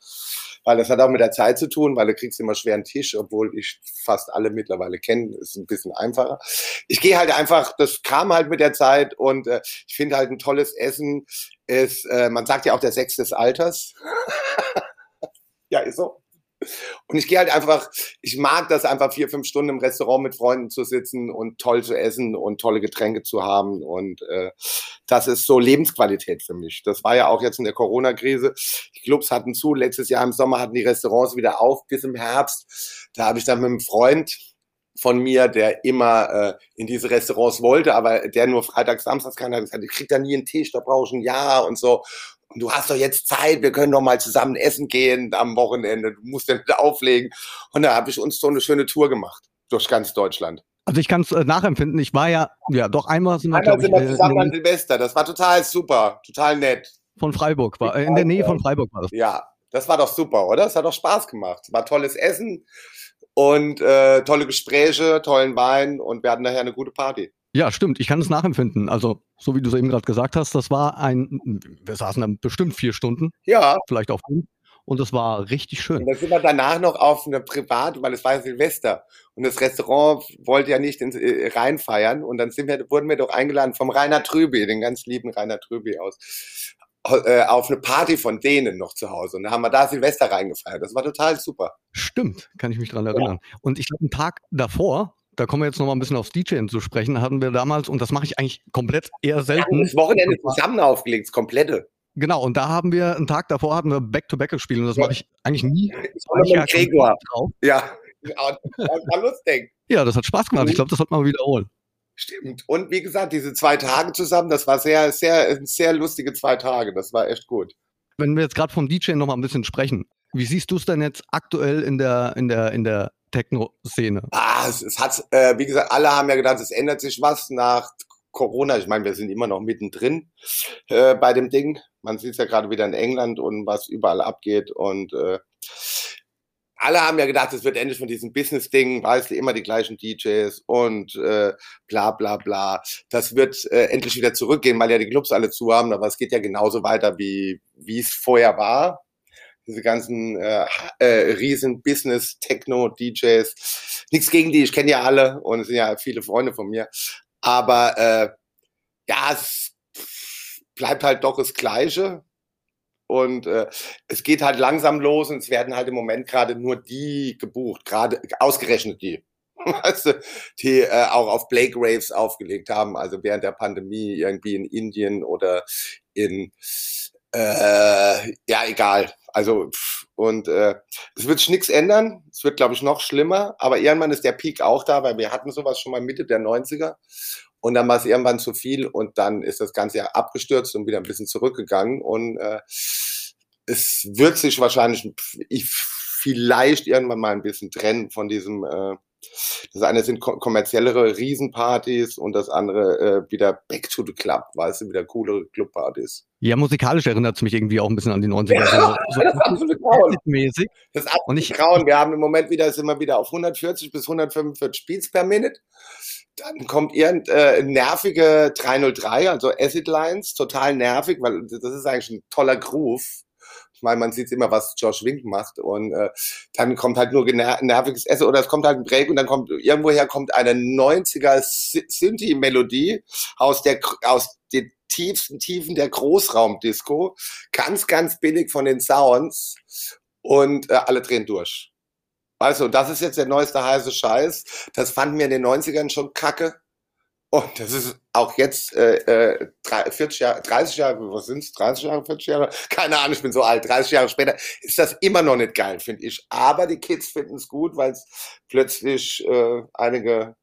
Speaker 4: weil das hat auch mit der Zeit zu tun, weil du kriegst immer schwer einen Tisch, obwohl ich fast alle mittlerweile kenne, ist ein bisschen einfacher. Ich gehe halt einfach, das kam halt mit der Zeit und äh, ich finde halt ein tolles Essen ist, äh, man sagt ja auch der Sex des Alters. ja, ist so. Und ich gehe halt einfach, ich mag das einfach vier, fünf Stunden im Restaurant mit Freunden zu sitzen und toll zu essen und tolle Getränke zu haben. Und äh, das ist so Lebensqualität für mich. Das war ja auch jetzt in der Corona-Krise. Die Clubs hatten zu, letztes Jahr im Sommer hatten die Restaurants wieder auf bis im Herbst. Da habe ich dann mit einem Freund von mir, der immer äh, in diese Restaurants wollte, aber der nur Freitag, Samstags kann, hat gesagt, ich krieg da nie einen Tisch, da brauche ich ein Jahr und so du hast doch jetzt Zeit, wir können doch mal zusammen essen gehen am Wochenende, du musst ja nicht auflegen. Und da habe ich uns so eine schöne Tour gemacht durch ganz Deutschland.
Speaker 1: Also ich kann es äh, nachempfinden. Ich war ja, ja doch einmal
Speaker 4: sind wir, einmal sind wir ich, äh, zusammen an Silvester. Das war total super, total nett.
Speaker 1: Von Freiburg war, äh, in der Nähe von Freiburg war das.
Speaker 4: Ja, das war doch super, oder? Das hat doch Spaß gemacht. War tolles Essen und äh, tolle Gespräche, tollen Wein und wir hatten nachher eine gute Party.
Speaker 1: Ja, stimmt. Ich kann es nachempfinden. Also, so wie du es eben gerade gesagt hast, das war ein, wir saßen dann bestimmt vier Stunden.
Speaker 4: Ja.
Speaker 1: Vielleicht auch fünf. Und das war richtig schön. Und
Speaker 4: dann sind wir danach noch auf eine Privat, weil es war Silvester. Und das Restaurant wollte ja nicht ins, äh, reinfeiern. Und dann sind wir, wurden wir doch eingeladen vom Rainer Trüby, den ganz lieben Rainer Trüby aus. äh, auf eine Party von denen noch zu Hause. Und da haben wir da Silvester reingefeiert. Das war total super.
Speaker 1: Stimmt, kann ich mich dran erinnern. Ja. Und ich glaube, einen Tag davor, da kommen wir jetzt noch mal ein bisschen aufs DJing zu sprechen, hatten wir damals, und das mache ich eigentlich komplett eher selten.
Speaker 4: Ja, das Wochenende zusammen aufgelegt, das komplette.
Speaker 1: Genau, und da haben wir, einen Tag davor hatten wir Back-to-Back gespielt und das mache ich eigentlich nie.
Speaker 4: Ich war mit Gregor. Ja, das war lustig.
Speaker 1: Ja, das hat Spaß gemacht. Ich glaube, das sollte man wiederholen.
Speaker 4: Stimmt. Und wie gesagt, diese zwei Tage zusammen, das war sehr, sehr, sehr lustige zwei Tage. Das war echt gut.
Speaker 1: Wenn wir jetzt gerade vom DJ noch mal ein bisschen sprechen, wie siehst du es denn jetzt aktuell in der, in der, in der Techno-Szene?
Speaker 4: Ah, es, es hat, äh, wie gesagt, alle haben ja gedacht, es ändert sich was nach Corona. Ich meine, wir sind immer noch mittendrin äh, bei dem Ding. Man sieht es ja gerade wieder in England und was überall abgeht. Und äh, alle haben ja gedacht, es wird endlich von diesem Business-Ding, weißt du, immer die gleichen DJs und äh, bla bla bla. Das wird äh, endlich wieder zurückgehen, weil ja die Clubs alle zu haben, aber es geht ja genauso weiter, wie wie es vorher war. Diese ganzen äh, äh, riesen Business-Techno-DJs. Nichts gegen die, ich kenne ja alle und es sind ja viele Freunde von mir. Aber äh, ja, es bleibt halt doch das Gleiche. Und äh, es geht halt langsam los und es werden halt im Moment gerade nur die gebucht, gerade ausgerechnet die. Weißt du, die äh, auch auf Blake Raves aufgelegt haben, also während der Pandemie irgendwie in Indien oder in äh, ja egal. Also und äh, es wird sich nichts ändern. Es wird, glaube ich, noch schlimmer. Aber irgendwann ist der Peak auch da, weil wir hatten sowas schon mal Mitte der 90er. Und dann war es irgendwann zu viel und dann ist das Ganze ja abgestürzt und wieder ein bisschen zurückgegangen. Und äh, es wird sich wahrscheinlich vielleicht irgendwann mal ein bisschen trennen von diesem äh, das eine sind kommerziellere Riesenpartys und das andere äh, wieder Back to the Club, weißt du, wieder coolere Clubpartys.
Speaker 1: Ja, musikalisch erinnert es mich irgendwie auch ein bisschen an die 90er. Ja, so,
Speaker 4: das absolute Grauen. Mäßig. Das absolute und ich, Grauen. Wir haben im Moment wieder, sind wir wieder auf 140 bis 145 Beats per Minute. Dann kommt irgendeine äh, nervige 303, also Acid Lines, total nervig, weil das ist eigentlich ein toller Groove. Meine, man sieht immer, was Josh Wink macht und äh, dann kommt halt nur nerviges Essen oder es kommt halt ein Break und dann kommt irgendwoher kommt eine 90er Synthi-Melodie aus der aus den tiefsten Tiefen der Großraumdisco, ganz ganz billig von den Sounds und äh, alle drehen durch. Also, das ist jetzt der neueste heiße Scheiß. Das fanden wir in den 90ern schon kacke. Und das ist auch jetzt äh, 40 äh, Jahre, 30 Jahre, was sind's? 30 Jahre, 40 Jahre? Keine Ahnung, ich bin so alt. 30 Jahre später ist das immer noch nicht geil, finde ich. Aber die Kids finden es gut, weil es plötzlich äh, einige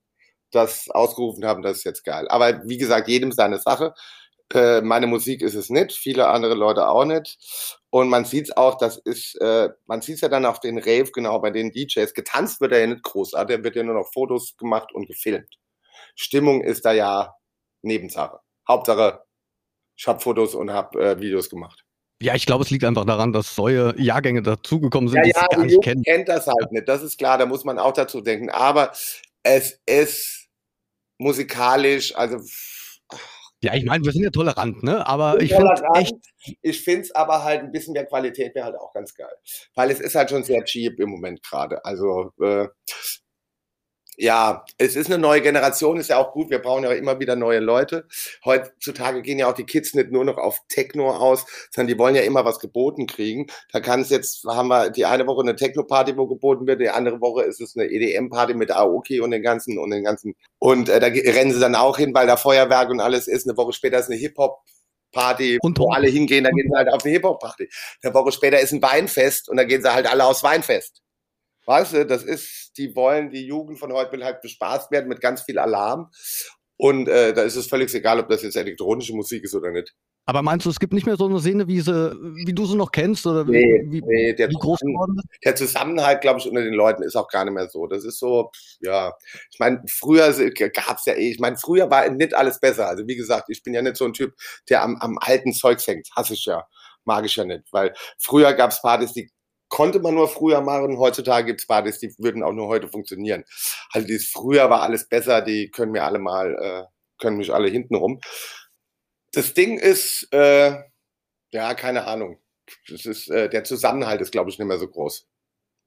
Speaker 4: das ausgerufen haben, das ist jetzt geil. Aber wie gesagt, jedem seine Sache. Äh, meine Musik ist es nicht, viele andere Leute auch nicht. Und man sieht es auch, das ist, äh, man sieht es ja dann auf den Rave, genau bei den DJs. Getanzt wird er ja nicht großartig, da wird ja nur noch Fotos gemacht und gefilmt. Stimmung ist da ja Nebensache. Hauptsache, ich habe Fotos und habe äh, Videos gemacht.
Speaker 1: Ja, ich glaube, es liegt einfach daran, dass neue Jahrgänge dazugekommen sind,
Speaker 4: ja, ja, die gar kennt das halt nicht. Das ist klar, da muss man auch dazu denken. Aber es ist musikalisch, also
Speaker 1: ja, ich meine, wir sind ja tolerant, ne? Aber ich, ich finde echt.
Speaker 4: Ich finde es aber halt ein bisschen mehr Qualität wäre halt auch ganz geil. Weil es ist halt schon sehr cheap im Moment gerade. Also äh, ja, es ist eine neue Generation, ist ja auch gut. Wir brauchen ja immer wieder neue Leute. Heutzutage gehen ja auch die Kids nicht nur noch auf Techno aus, sondern die wollen ja immer was geboten kriegen. Da kann es jetzt, haben wir die eine Woche eine Techno-Party, wo geboten wird, die andere Woche ist es eine EDM-Party mit Aoki und den ganzen und den ganzen. Und äh, da rennen sie dann auch hin, weil da Feuerwerk und alles ist. Eine Woche später ist eine Hip-Hop Party, und wo alle hingehen, dann gehen sie halt auf eine Hip-Hop-Party. Eine Woche später ist ein Weinfest und dann gehen sie halt alle aufs Weinfest. Weißt du, das ist, die wollen, die Jugend von heute will halt bespaßt werden mit ganz viel Alarm. Und äh, da ist es völlig egal, ob das jetzt elektronische Musik ist oder nicht.
Speaker 1: Aber meinst du, es gibt nicht mehr so eine Szene, wie, sie, wie du sie noch kennst? Oder
Speaker 4: nee, wie, nee, der, wie groß geworden ist? Der Zusammenhalt, glaube ich, unter den Leuten ist auch gar nicht mehr so. Das ist so, ja. Ich meine, früher gab es ja eh, ich meine, früher war nicht alles besser. Also wie gesagt, ich bin ja nicht so ein Typ, der am, am alten Zeug hängt. Hasse ich ja. Mag ich ja nicht. Weil früher gab es Partys, die konnte man nur früher machen. Heutzutage gibt es Partys, die würden auch nur heute funktionieren. Also dieses früher war alles besser, die können mir alle mal, äh, können mich alle hinten rum. Das Ding ist, äh, ja, keine Ahnung. Das ist, äh, der Zusammenhalt ist, glaube ich, nicht mehr so groß.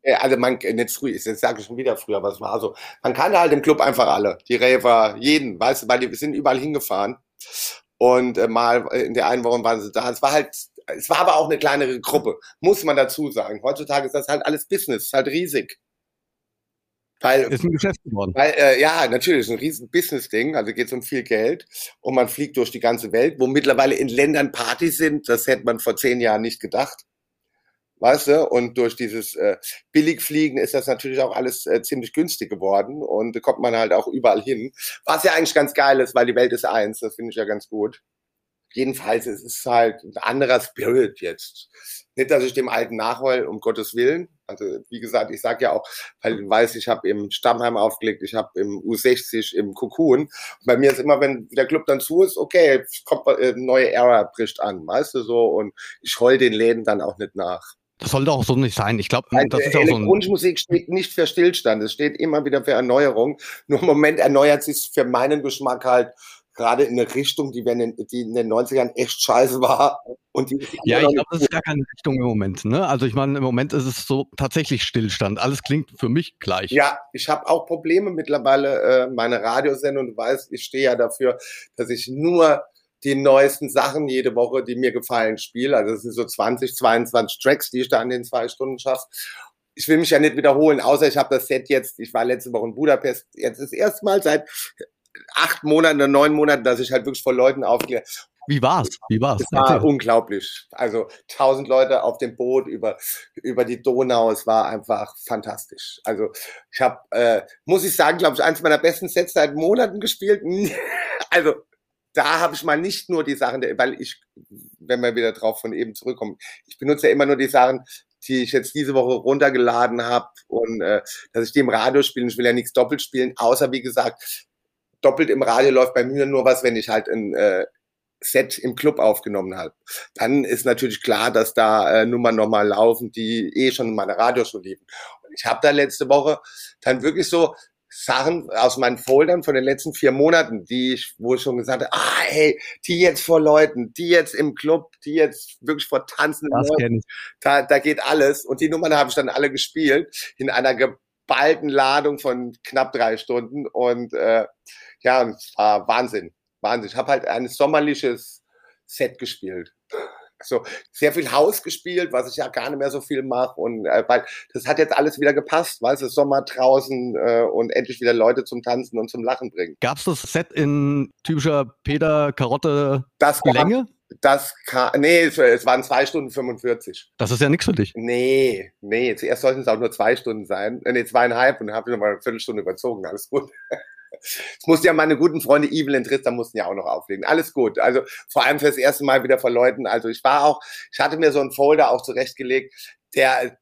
Speaker 4: Äh, also man, nicht früh, jetzt sage ich schon wieder früher, aber es war so. Man kannte halt im Club einfach alle. Die Raver, jeden, weißt du, weil die sind überall hingefahren. Und äh, mal in der einen Woche waren sie da. Es war halt, es war aber auch eine kleinere Gruppe, muss man dazu sagen. Heutzutage ist das halt alles Business, ist halt riesig.
Speaker 1: Weil, ist ein Geschäft geworden.
Speaker 4: Weil, äh, ja, natürlich, ist ein riesen Business-Ding, also geht es um viel Geld und man fliegt durch die ganze Welt, wo mittlerweile in Ländern Partys sind, das hätte man vor zehn Jahren nicht gedacht. Weißt du, und durch dieses äh, Billigfliegen ist das natürlich auch alles äh, ziemlich günstig geworden und da kommt man halt auch überall hin. Was ja eigentlich ganz geil ist, weil die Welt ist eins, das finde ich ja ganz gut. Jedenfalls, es ist halt ein anderer Spirit jetzt. Nicht, dass ich dem Alten nachheul, um Gottes Willen. Also wie gesagt, ich sage ja auch, weil du weißt, ich habe im Stammheim aufgelegt, ich habe im U60, im Cocoon. bei mir ist immer, wenn der Club dann zu ist, okay, kommt eine äh, neue Ära bricht an, weißt du so, und ich heul den Läden dann auch nicht nach.
Speaker 1: Das sollte auch so nicht sein. Ich glaube,
Speaker 4: das ist auch so ein Musik steht nicht für Stillstand, es steht immer wieder für Erneuerung. Nur im Moment erneuert sich für meinen Geschmack halt gerade in eine Richtung, die, in, die in den 90ern echt scheiße war. Und die
Speaker 1: ja, ich glaube, das ist gar keine Richtung im Moment. Ne? Also ich meine, im Moment ist es so tatsächlich Stillstand. Alles klingt für mich gleich.
Speaker 4: Ja, ich habe auch Probleme mittlerweile, äh, meine Radiosendung. Du weißt, ich stehe ja dafür, dass ich nur die neuesten Sachen jede Woche, die mir gefallen, spiele. Also es sind so 20, 22 Tracks, die ich da in den zwei Stunden schaffe ich will mich ja nicht wiederholen, außer ich habe das Set jetzt, ich war letzte Woche in Budapest, jetzt ist erstmal seit acht Monaten oder neun Monaten, dass ich halt wirklich vor Leuten aufkläre.
Speaker 1: Wie war's? Wie war's?
Speaker 4: Es war Erzähl. unglaublich. Also tausend Leute auf dem Boot über über die Donau. Es war einfach fantastisch. Also ich habe, äh, muss ich sagen, glaube ich, eins meiner besten Sets seit Monaten gespielt. also da habe ich mal nicht nur die Sachen, weil ich, wenn wir wieder drauf von eben zurückkommen, ich benutze ja immer nur die Sachen, die ich jetzt diese Woche runtergeladen habe und äh, dass ich die im Radio spielen. Ich will ja nichts doppelt spielen, außer wie gesagt, doppelt im Radio läuft bei mir nur was, wenn ich halt ein äh, Set im Club aufgenommen habe. Dann ist natürlich klar, dass da äh, Nummern nochmal laufen, die eh schon in meiner Radioshow liefen. Und ich habe da letzte Woche dann wirklich so Sachen aus meinen Foldern von den letzten vier Monaten, die ich, wo ich schon gesagt habe, ah, hey, die jetzt vor Leuten, die jetzt im Club, die jetzt wirklich vor tanzenden Leuten, da, da geht alles. Und die Nummern habe ich dann alle gespielt in einer geballten Ladung von knapp drei Stunden und äh, ja, und es war Wahnsinn. Wahnsinn. Ich habe halt ein sommerliches Set gespielt. So sehr viel Haus gespielt, was ich ja gar nicht mehr so viel mache und äh, weil das hat jetzt alles wieder gepasst, weißt du, Sommer draußen äh, und endlich wieder Leute zum Tanzen und zum Lachen bringen.
Speaker 1: Gab es das Set in typischer Peter Karotte
Speaker 4: das
Speaker 1: Länge?
Speaker 4: Das kann, nee, es, es waren zwei Stunden 45.
Speaker 1: Das ist ja nichts für dich.
Speaker 4: Nee, nee, zuerst sollten es auch nur zwei Stunden sein. Äh, nee, zweieinhalb und dann habe ich nochmal eine Viertelstunde überzogen, alles gut. Es musste ja meine guten Freunde Evil und Tristan mussten ja auch noch auflegen. Alles gut. Also vor allem fürs erste Mal wieder verleuten. Also ich war auch, ich hatte mir so einen Folder auch zurechtgelegt, der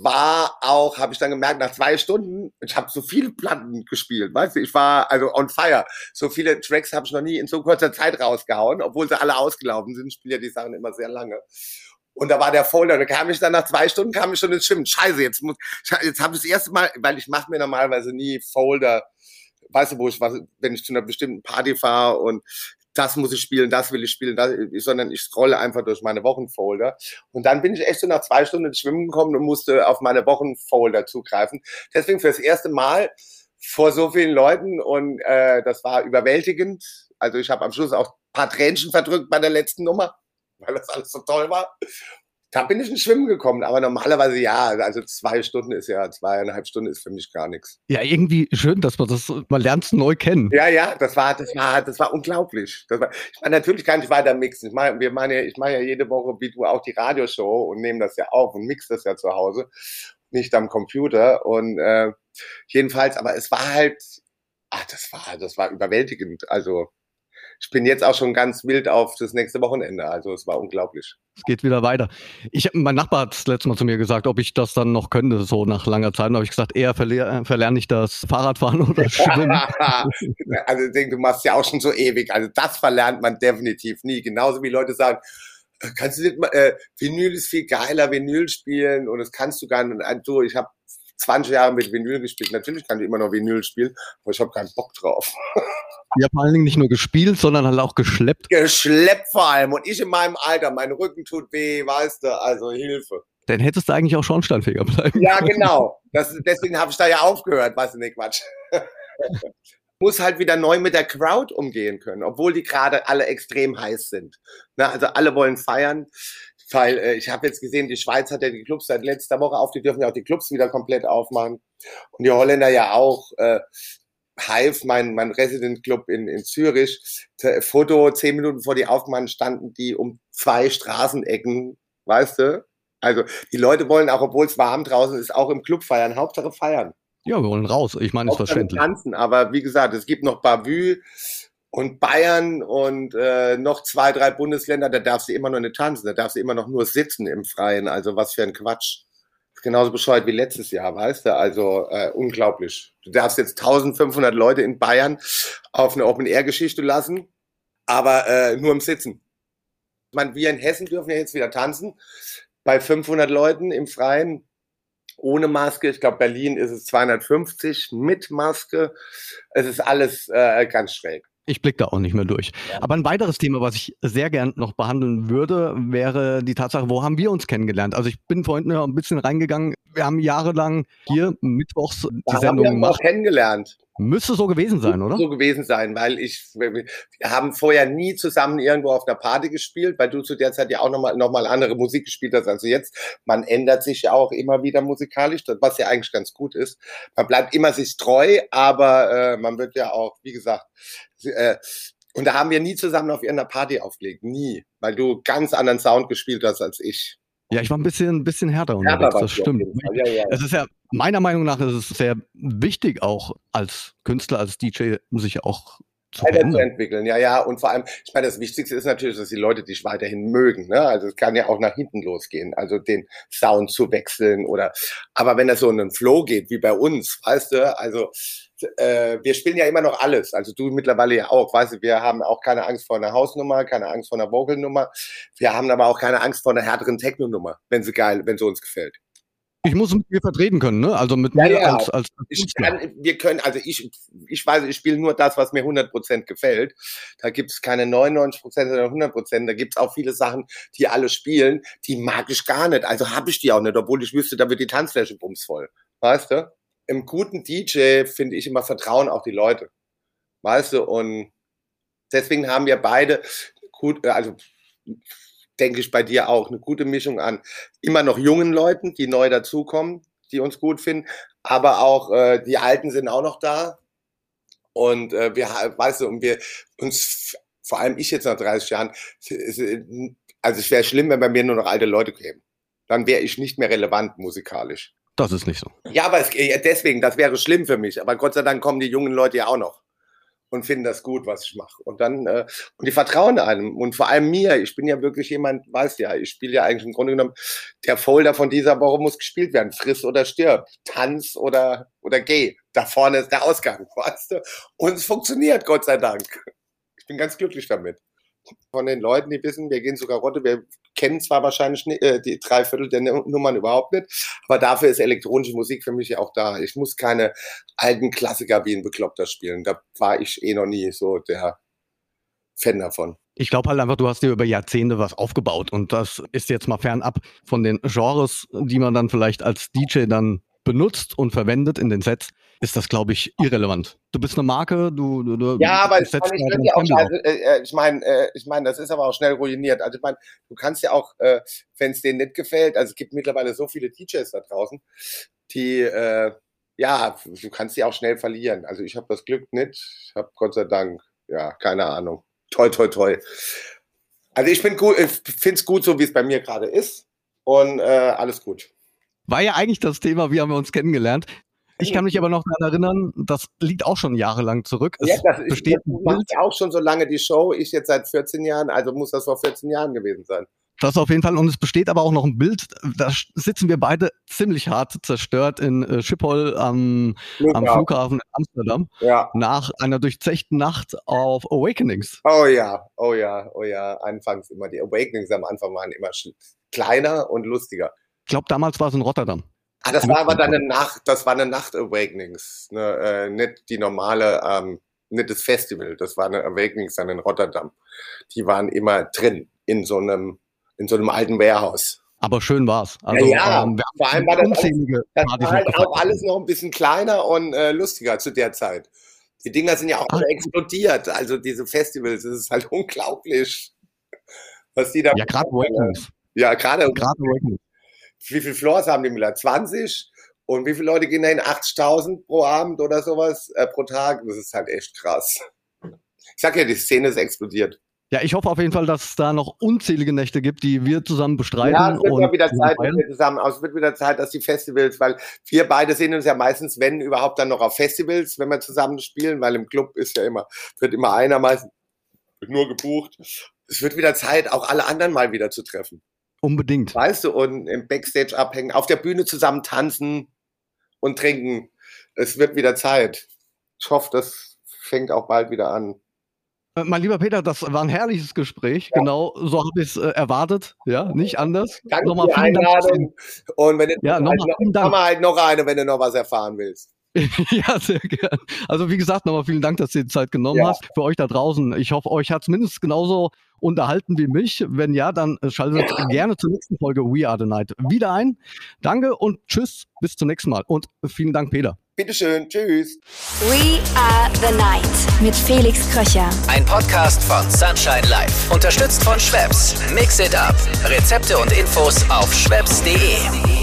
Speaker 4: war auch, habe ich dann gemerkt, nach zwei Stunden, ich habe so viele Platten gespielt, weißt du, ich war also on fire. So viele Tracks habe ich noch nie in so kurzer Zeit rausgehauen, obwohl sie alle ausgelaufen sind. Ich spiele ja die Sachen immer sehr lange. Und da war der Folder, da kam ich dann nach zwei Stunden, kam ich schon ins Schwimmen. Scheiße, jetzt muss, jetzt habe ich das erste Mal, weil ich mache mir normalerweise nie Folder weißt du, wo ich was, wenn ich zu einer bestimmten Party fahre und das muss ich spielen, das will ich spielen, das, sondern ich scrolle einfach durch meine Wochenfolder. Und dann bin ich echt so nach zwei Stunden ins Schwimmen gekommen und musste auf meine Wochenfolder zugreifen. Deswegen für das erste Mal vor so vielen Leuten und äh, das war überwältigend. Also ich habe am Schluss auch paar Tränchen verdrückt bei der letzten Nummer, weil das alles so toll war. Da bin ich ins Schwimmen gekommen, aber normalerweise ja, also zwei Stunden ist ja, zweieinhalb Stunden ist für mich gar nichts.
Speaker 1: Ja, irgendwie schön, dass man das, man lernt es neu kennen.
Speaker 4: Ja, ja, das war, das war, das war unglaublich. Das war, ich meine, natürlich kann ich weiter mixen. Ich meine, wir meine, ich mache ja jede Woche, wie du auch die Radioshow und nehme das ja auf und mix das ja zu Hause, nicht am Computer und äh, jedenfalls, aber es war halt, ach, das war, das war überwältigend. Also ich bin jetzt auch schon ganz wild auf das nächste Wochenende. Also es war unglaublich.
Speaker 1: Es geht wieder weiter. Ich, mein Nachbar hat das letzte Mal zu mir gesagt, ob ich das dann noch könnte, so nach langer Zeit. Und habe ich gesagt, eher verler verlerne ich das Fahrradfahren oder Schwimmen.
Speaker 4: also ich denke, du machst ja auch schon so ewig. Also das verlernt man definitiv nie. Genauso wie Leute sagen, äh, kannst du nicht mal, äh, Vinyl ist viel geiler, Vinyl spielen und das kannst du gar nicht. Also ich habe 20 Jahre mit Vinyl gespielt. Natürlich kann ich immer noch Vinyl spielen, aber ich habe keinen Bock drauf.
Speaker 1: Ja, vor allen Dingen nicht nur gespielt, sondern halt auch geschleppt.
Speaker 4: Geschleppt vor allem. Und ich in meinem Alter, mein Rücken tut weh, weißt du, also Hilfe.
Speaker 1: Dann hättest du eigentlich auch Schornsteinfeger bleiben.
Speaker 4: Ja, genau. Das, deswegen habe ich da ja aufgehört, weißt du, nicht Quatsch. muss halt wieder neu mit der Crowd umgehen können, obwohl die gerade alle extrem heiß sind. Na, also alle wollen feiern. Weil äh, ich habe jetzt gesehen, die Schweiz hat ja die Clubs seit letzter Woche auf, die dürfen ja auch die Clubs wieder komplett aufmachen. Und die Holländer ja auch. Äh, Hive, mein, mein Resident Club in, in Zürich, Foto, zehn Minuten vor die aufmachen, standen die um zwei Straßenecken, weißt du? Also die Leute wollen auch, obwohl es warm draußen ist, auch im Club feiern. Hauptsache feiern.
Speaker 1: Ja, wir wollen raus. Ich meine, ist verständlich.
Speaker 4: Tanzen, aber wie gesagt, es gibt noch Bavü und Bayern und äh, noch zwei, drei Bundesländer, da darfst du immer noch nicht tanzen, da darfst du immer noch nur sitzen im Freien. Also was für ein Quatsch. Genauso bescheuert wie letztes Jahr, weißt du? Also äh, unglaublich. Du darfst jetzt 1500 Leute in Bayern auf eine Open-Air-Geschichte lassen, aber äh, nur im Sitzen. Ich meine, wir in Hessen dürfen ja jetzt wieder tanzen. Bei 500 Leuten im Freien ohne Maske. Ich glaube, Berlin ist es 250 mit Maske. Es ist alles äh, ganz schräg.
Speaker 1: Ich blicke da auch nicht mehr durch. Ja. Aber ein weiteres Thema, was ich sehr gern noch behandeln würde, wäre die Tatsache, wo haben wir uns kennengelernt? Also ich bin vorhin ein bisschen reingegangen. Wir haben jahrelang hier mittwochs die
Speaker 4: da Sendung haben wir gemacht. Auch kennengelernt.
Speaker 1: Müsste so gewesen sein, oder?
Speaker 4: So gewesen sein, weil ich, wir haben vorher nie zusammen irgendwo auf einer Party gespielt, weil du zu der Zeit ja auch nochmal noch mal andere Musik gespielt hast als jetzt. Man ändert sich ja auch immer wieder musikalisch, was ja eigentlich ganz gut ist. Man bleibt immer sich treu, aber äh, man wird ja auch, wie gesagt, äh, und da haben wir nie zusammen auf irgendeiner Party aufgelegt, nie, weil du ganz anderen Sound gespielt hast als ich.
Speaker 1: Ja, ich war ein bisschen, ein bisschen härter unterwegs, das stimmt. Ja, ja. Es ist ja, meiner Meinung nach ist es sehr wichtig, auch als Künstler, als DJ, sich auch
Speaker 4: zu weiterzuentwickeln. Ja, ja, und vor allem, ich meine, das Wichtigste ist natürlich, dass die Leute dich weiterhin mögen. Ne? Also es kann ja auch nach hinten losgehen, also den Sound zu wechseln oder, aber wenn das so in einen Flow geht, wie bei uns, weißt du, also äh, wir spielen ja immer noch alles. Also du mittlerweile ja auch. Weißt du, wir haben auch keine Angst vor einer Hausnummer, keine Angst vor einer Vocalnummer. Wir haben aber auch keine Angst vor einer härteren Techno-Nummer, wenn sie geil, wenn sie uns gefällt.
Speaker 1: Ich muss mit mir vertreten können, ne? Also mit ja, mir ja. als, als
Speaker 4: ich kann, wir können, also ich, ich weiß, ich spiele nur das, was mir 100% gefällt. Da gibt es keine 99% oder 100%. Da gibt es auch viele Sachen, die alle spielen, die mag ich gar nicht. Also habe ich die auch nicht, obwohl ich wüsste, da wird die Tanzfläche bumsvoll. Weißt du? Im guten DJ finde ich immer Vertrauen auch die Leute. Weißt du, und deswegen haben wir beide gut, äh, also denke ich bei dir auch, eine gute Mischung an immer noch jungen Leuten, die neu dazukommen, die uns gut finden, aber auch äh, die Alten sind auch noch da. Und äh, wir, weißt du, und wir uns, vor allem ich jetzt nach 30 Jahren, also es wäre schlimm, wenn bei mir nur noch alte Leute kämen. Dann wäre ich nicht mehr relevant musikalisch.
Speaker 1: Das ist nicht so.
Speaker 4: Ja, aber es, deswegen, das wäre schlimm für mich. Aber Gott sei Dank kommen die jungen Leute ja auch noch und finden das gut, was ich mache. Und dann, äh, und die vertrauen einem und vor allem mir. Ich bin ja wirklich jemand, weißt ja, ich spiele ja eigentlich im Grunde genommen, der Folder von dieser Woche muss gespielt werden. Friss oder stirb, tanz oder, oder geh. Da vorne ist der Ausgang, weißt du? Und es funktioniert, Gott sei Dank. Ich bin ganz glücklich damit von den Leuten, die wissen, wir gehen sogar Rotte, wir kennen zwar wahrscheinlich äh, die drei Viertel der Nummern überhaupt nicht, aber dafür ist elektronische Musik für mich ja auch da. Ich muss keine alten Klassiker wie ein Bekloppter spielen. Da war ich eh noch nie so der Fan davon.
Speaker 1: Ich glaube halt einfach, du hast dir über Jahrzehnte was aufgebaut und das ist jetzt mal fernab von den Genres, die man dann vielleicht als DJ dann benutzt und verwendet in den Sets ist das, glaube ich, irrelevant. Du bist eine Marke, du, du, du
Speaker 4: Ja, aber ich meine, ich, ja auch, also, äh, ich meine, äh, ich meine, das ist aber auch schnell ruiniert. Also ich meine, du kannst ja auch, äh, wenn es denen nicht gefällt, also es gibt mittlerweile so viele DJs da draußen, die äh, ja, du kannst sie auch schnell verlieren. Also ich habe das Glück nicht. Ich habe Gott sei Dank, ja, keine Ahnung. Toi, toi, toi. Also ich finde es gut, so wie es bei mir gerade ist. Und äh, alles gut.
Speaker 1: War ja eigentlich das Thema, wie haben wir uns kennengelernt. Ich kann mich aber noch daran erinnern, das liegt auch schon jahrelang zurück.
Speaker 4: Es ja, das besteht ich, macht auch schon so lange die Show. Ich jetzt seit 14 Jahren, also muss das vor 14 Jahren gewesen sein.
Speaker 1: Das auf jeden Fall. Und es besteht aber auch noch ein Bild. Da sitzen wir beide ziemlich hart zerstört in äh, Schiphol am, am, Flughafen in Amsterdam. Ja. Nach einer durchzechten Nacht auf Awakenings.
Speaker 4: Oh ja, oh ja, oh ja. Anfangs immer. Die Awakenings am Anfang waren immer kleiner und lustiger.
Speaker 1: Ich glaube, damals war es in Rotterdam.
Speaker 4: Ah, das war aber dann eine Nacht, das war eine Nacht Awakenings, ne, äh, nicht die normale, ähm, nicht das Festival, das war eine Awakenings dann in Rotterdam. Die waren immer drin in so einem, in so einem alten Warehouse.
Speaker 1: Aber schön war's. Also,
Speaker 4: ja, ja. Ähm, vor allem war das, alles, das war halt auch alles noch ein bisschen kleiner und äh, lustiger zu der Zeit. Die Dinger sind ja auch alle explodiert. Also diese Festivals, das ist halt unglaublich, was die da.
Speaker 1: Ja, gerade Awakenings.
Speaker 4: Ja, gerade.
Speaker 1: Gerade Awakenings.
Speaker 4: Wie viele Floors haben die Miller? 20? Und wie viele Leute gehen da hin? 80.000 pro Abend oder sowas äh, pro Tag? Das ist halt echt krass. Ich sag ja, die Szene ist explodiert.
Speaker 1: Ja, ich hoffe auf jeden Fall, dass es da noch unzählige Nächte gibt, die wir zusammen bestreiten.
Speaker 4: Ja, es wird
Speaker 1: und
Speaker 4: wieder Zeit, dass wir zusammen, also es wird wieder Zeit, dass die Festivals, weil wir beide sehen uns ja meistens, wenn überhaupt, dann noch auf Festivals, wenn wir zusammen spielen, weil im Club ist ja immer, wird immer einer meistens nur gebucht. Es wird wieder Zeit, auch alle anderen mal wieder zu treffen.
Speaker 1: Unbedingt.
Speaker 4: Weißt du, und im Backstage abhängen, auf der Bühne zusammen tanzen und trinken. Es wird wieder Zeit. Ich hoffe, das fängt auch bald wieder an.
Speaker 1: Äh, Mein lieber Peter, das war ein herrliches Gespräch.
Speaker 4: Ja.
Speaker 1: Genau, so habe ich es äh, erwartet. Ja, nicht anders.
Speaker 4: Danke
Speaker 1: Nochmal
Speaker 4: für die
Speaker 1: vielen Dank.
Speaker 4: Einladung. Und wenn du
Speaker 1: Ja,
Speaker 4: noch, mach mal halt noch eine, wenn du noch was erfahren willst.
Speaker 1: Ja, sehr gern. Also wie gesagt, nochmal vielen Dank, dass du dir die Zeit genommen
Speaker 4: Ja.
Speaker 1: hast. Für euch da draußen, ich hoffe, euch hat es mindestens genauso unterhalten wie mich. Wenn ja, dann äh, schaltet gerne zur nächsten Folge We Are the Night wieder ein. Danke und tschüss, bis zum nächsten Mal. Und vielen Dank, Peter.
Speaker 4: Bitteschön, tschüss.
Speaker 2: We Are the Night mit Felix Kröcher.
Speaker 3: Ein Podcast von Sunshine Life. Unterstützt von Schwebs. Mix it up. Rezepte und Infos auf schwebs.de.